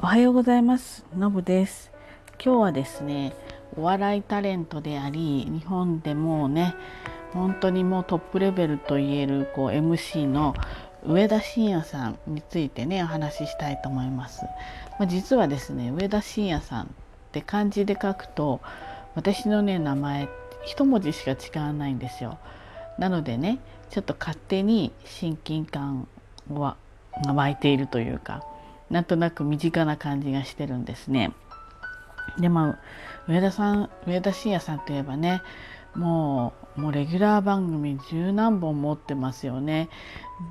おはようございます。のぶです。今日はですねお笑いタレントであり日本でもね本当にもうトップレベルと言えるこう MC の上田晋也さんについてねお話ししたいと思います、まあ、実はですね上田晋也さんって漢字で書くと私のね名前一文字しか違わないんですよ。なのでねちょっと勝手に親近感は湧いているというかなんとなく身近な感じがしてるんですね。でまあ上田さん上田晋也さんといえばねもうもうレギュラー番組十何本持ってますよね。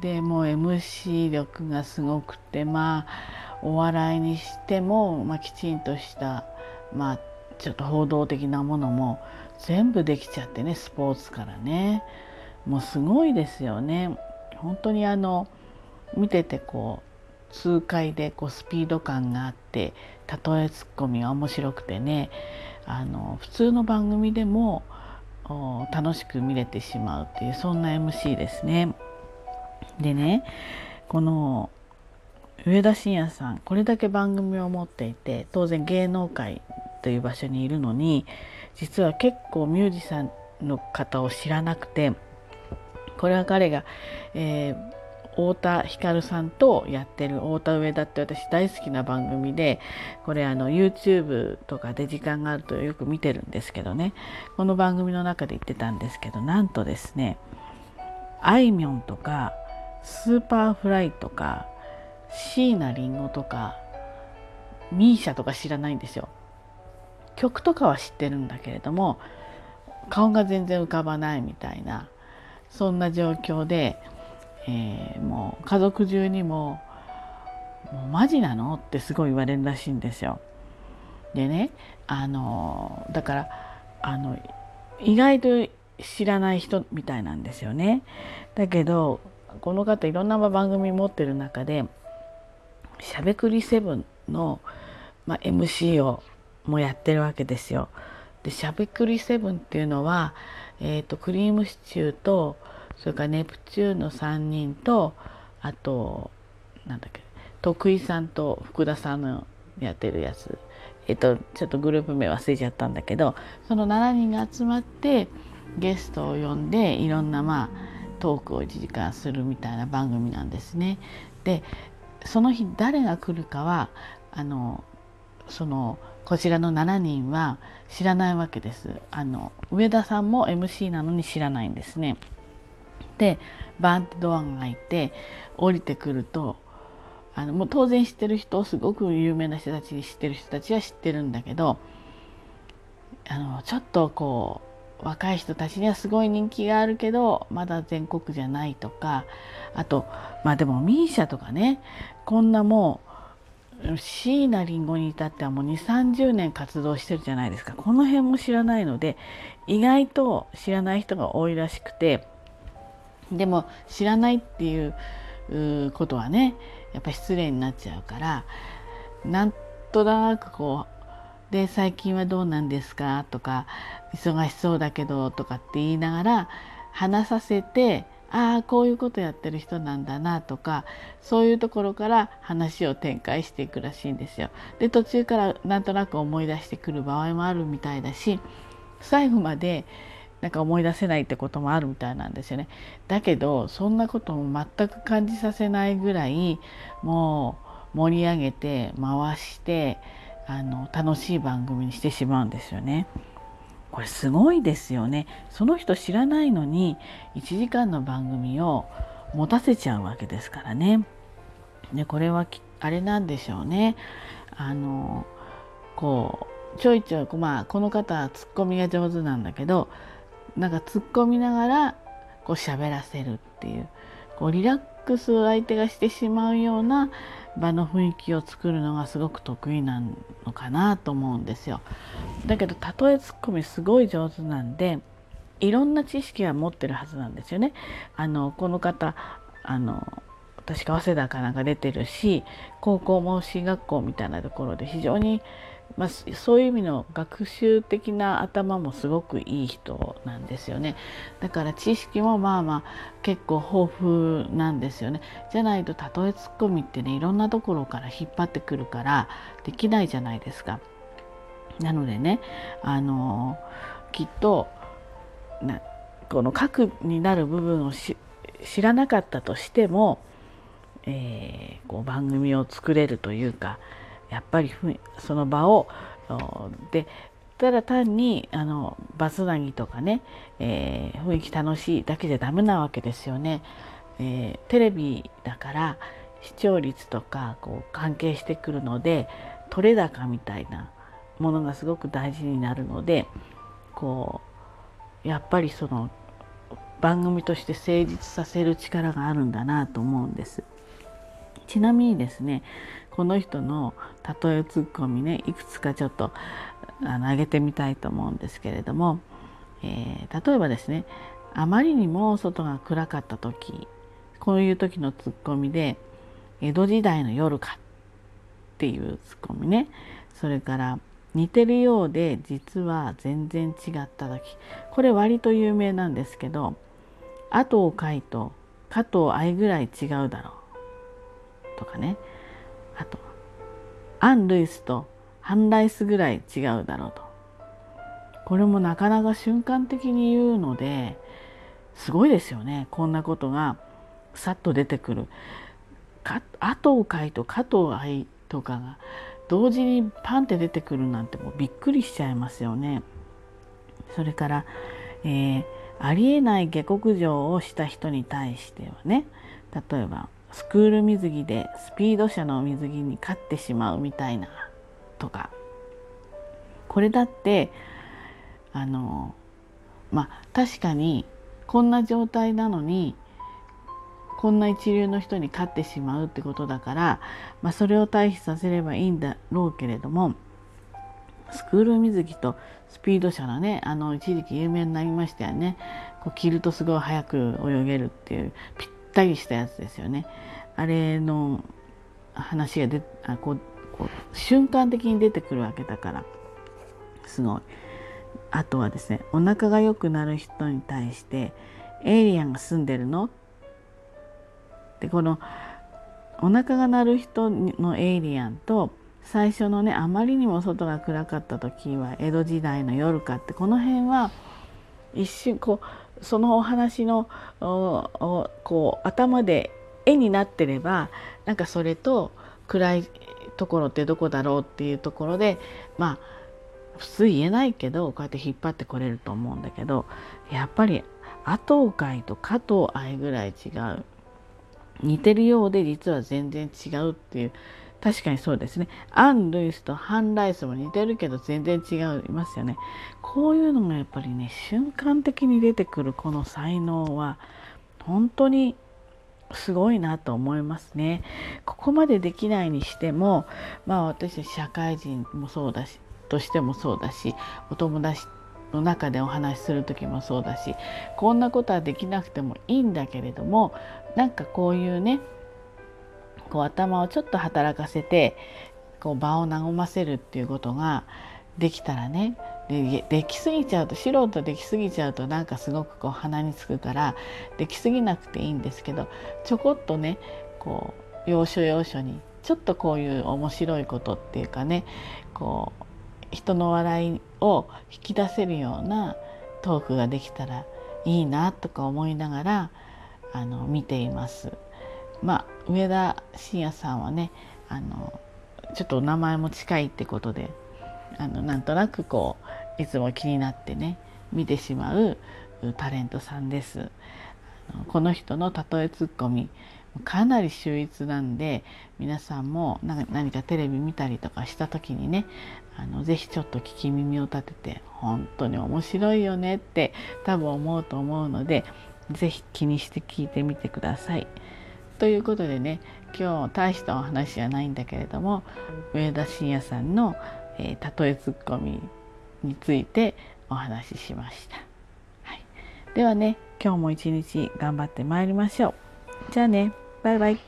でもう MC 力がすごくてまあお笑いにしても、まあ、きちんとしたまあちょっと報道的なものも全部できちゃってねスポーツからねもうすごいですよね。本当にあの見ててこう痛快でこうスピード感があって例えツッコミが面白くてねあの普通の番組でも楽しく見れてしまうっていうそんな MC ですね。でねこの上田晋也さんこれだけ番組を持っていて当然芸能界という場所にいるのに実は結構ミュージシャンの方を知らなくてこれは彼が、えー、太田光さんとやってる太田上田って私大好きな番組でこれあの YouTube とかで時間があるとよく見てるんですけどねこの番組の中で言ってたんですけどなんとですねあいみょんとか Superfly とか椎名林檎とか misia とか知らないんですよ。曲とかは知ってるんだけれども顔が全然浮かばないみたいなそんな状況でえー、もう家族中にも「もうマジなの?」ってすごい言われるらしいんですよ。でねあのだからあの意外と知らない人みたいなんですよね。だけどこの方いろんな番組持ってる中で「しゃべくり7の」まあ、MC をもやってるわけですよ。でしゃべくり7っていうのは、えーとクリームシチューとそれからネプチューンの3人とあとなんだっけ徳井さんと福田さんのやってるやつえっとちょっとグループ名忘れちゃったんだけどその7人が集まってゲストを呼んでいろんなまあトークを1時間するみたいな番組なんですね。でその日誰が来るかはあのそのこちらの7人は知らないわけです。あの上田さんも MC なのに知らないんですね。でバーンってドアが開いて降りてくるとあのもう当然知ってる人すごく有名な人たち知ってる人たちは知ってるんだけどあのちょっとこう若い人たちにはすごい人気があるけどまだ全国じゃないとかあとまあでも misia とかねこんなもう椎名林檎に至ってはもう2 3 0年活動してるじゃないですか。この辺も知らないので意外と知らない人が多いらしくてでも知らないっていうことはねやっぱ失礼になっちゃうからなんとなくこうで最近はどうなんですか？とか忙しそうだけどとかって言いながら話させてああこういうことやってる人なんだなとかそういうところから話を展開していくらしいんですよ。で途中からなんとなく思い出してくる場合もあるみたいだし最後までなんか思い出せないってこともあるみたいなんですよね。だけどそんなことも全く感じさせないぐらいもう盛り上げて回してあの楽しい番組にしてしまうんですよね。これすごいですよね。その人知らないのに1時間の番組を持たせちゃうわけですからね。でこれはあれなんでしょうね。あのこうちょいちょい、まあ、この方はツッコミが上手なんだけどなんか突っ込みながらこう喋らせるっていうこうリラックスを相手がしてしまうような場の雰囲気を作るのがすごく得意なのかなと思うんですよ。だけど例えツッコミすごい上手なんでいろんな知識は持ってるはずなんですよね。あのこの方あの確か早稲田かなんか出てるし高校も進学校みたいなところで非常にまあ、そういう意味の学習的な頭もすごくいい人なんですよねだから知識もまあまあ結構豊富なんですよねじゃないと例えツッコミってねいろんなところから引っ張ってくるからできないじゃないですか。なのでねあのきっとなこの核になる部分を知らなかったとしても、えー、こう番組を作れるというかやっぱりその場をでただ単にあのバスなぎとかね、えー、雰囲気楽しいだけじゃダメなわけですよね。えー、テレビだから視聴率とかこう関係してくるので取れ高みたいなものがすごく大事になるのでこうやっぱりその番組として成立させる力があるんだなと思うんです。ちなみにですねこの人の例えツッコミねいくつかちょっとあの上げてみたいと思うんですけれども、えー、例えばですねあまりにも外が暗かった時こういう時のツッコミで「江戸時代の夜か」っていうツッコミねそれから似てるようで実は全然違った時これ割と有名なんですけど「後を書いと加藤愛ぐらい違うだろう」とかね「アン・ルイスとハンライスぐらい違うだろう」とこれもなかなか瞬間的に言うのですごいですよねこんなことがさっと出てくる。後を書いと加藤愛とかが同時にパンって出てくるなんてもうびっくりしちゃいますよね。それから、えー、ありえない下克上をした人に対してはね例えばスクール水着でスピード車の水着に勝ってしまうみたいなとか。これだってあのまあ確かにこんな状態なのにこんな一流の人に勝ってしまうってことだから、まあ、それを対比させればいいんだろうけれどもスクール水着とスピード車のねあの一時期有名になりましたよね。こう着るとすごい速く泳げるっていうぴったりしたやつですよね。あれの話がであこうこう瞬間的に出てくるわけだから。すごい。あとはですねお腹が良くなる人に対して「エイリアンが住んでるの?」でこのお腹が鳴る人のエイリアンと最初のねあまりにも外が暗かった時は江戸時代の夜かってこの辺は一瞬こうそのお話のこう頭で絵になってればなんかそれと暗いところってどこだろうっていうところでまあ普通言えないけどこうやって引っ張ってこれると思うんだけどやっぱり後海と加藤愛ぐらい違う。似てるようで実は全然違うっていう確かにそうですね。アン・ルイスとハン・ライスも似てるけど全然違いますよね。こういうのがやっぱりね瞬間的に出てくるこの才能は本当にすごいなと思いますね。ここまでできないにしてもまあ私社会人もそうだしとしてもそうだしお友達の中でお話しする時もそうだしこんなことはできなくてもいいんだけれどもなんかこういうねこう頭をちょっと働かせてこう場を和ませるっていうことができたらねでできすぎちゃうと素人できすぎちゃうとなんかすごくこう鼻につくからできすぎなくていいんですけどちょこっとねこう要所要所にちょっとこういう面白いことっていうかねこう人の笑いを引き出せるようなトークができたらいいなとか思いながらあの見ています。まあ、上田晋也さんはねあのちょっとお名前も近いってことであのなんとなくこういつも気になってね見てしまうタレントさんです。この人の例えツッコミかなり秀逸なんで皆さんも何かテレビ見たりとかした時にねあのぜひちょっと聞き耳を立てて本当に面白いよねって多分思うと思うのでぜひ気にして聞いてみてください。ということでね今日大したお話じゃないんだけれども上田晋也さんの、えー、例えツッコミについてお話ししました。はい、ではね今日も一日頑張ってまいりましょう。じゃあねバイバイ。